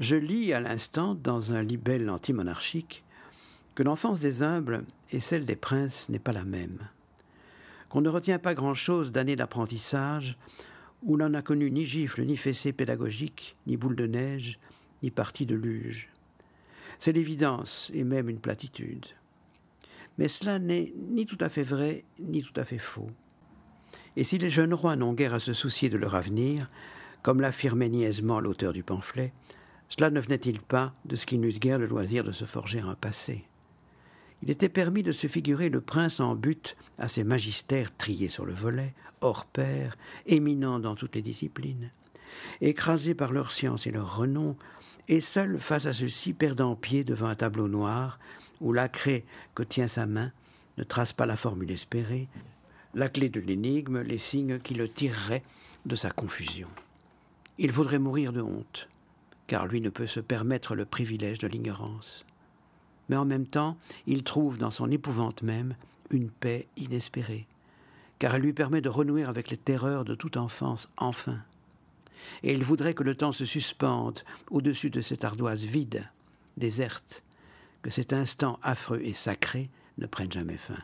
Je lis à l'instant dans un libelle antimonarchique que l'enfance des humbles et celle des princes n'est pas la même, qu'on ne retient pas grand-chose d'années d'apprentissage, où l'on n'a connu ni gifle, ni fessée pédagogique, ni boule de neige, ni partie de luge. C'est l'évidence et même une platitude. Mais cela n'est ni tout à fait vrai, ni tout à fait faux. Et si les jeunes rois n'ont guère à se soucier de leur avenir, comme l'affirmait niaisement l'auteur du pamphlet, cela ne venait-il pas de ce qu'ils n'eussent guère le loisir de se forger un passé? Il était permis de se figurer le prince en but à ses magistères triés sur le volet, hors pair, éminents dans toutes les disciplines, écrasés par leur science et leur renom, et seul face à ceux-ci perdant pied devant un tableau noir où la craie que tient sa main ne trace pas la formule espérée, la clé de l'énigme, les signes qui le tireraient de sa confusion. Il faudrait mourir de honte car lui ne peut se permettre le privilège de l'ignorance. Mais en même temps, il trouve dans son épouvante même une paix inespérée, car elle lui permet de renouer avec les terreurs de toute enfance enfin. Et il voudrait que le temps se suspende au-dessus de cette ardoise vide, déserte, que cet instant affreux et sacré ne prenne jamais fin.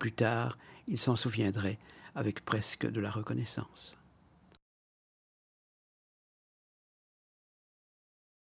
Plus tard, il s'en souviendrait avec presque de la reconnaissance.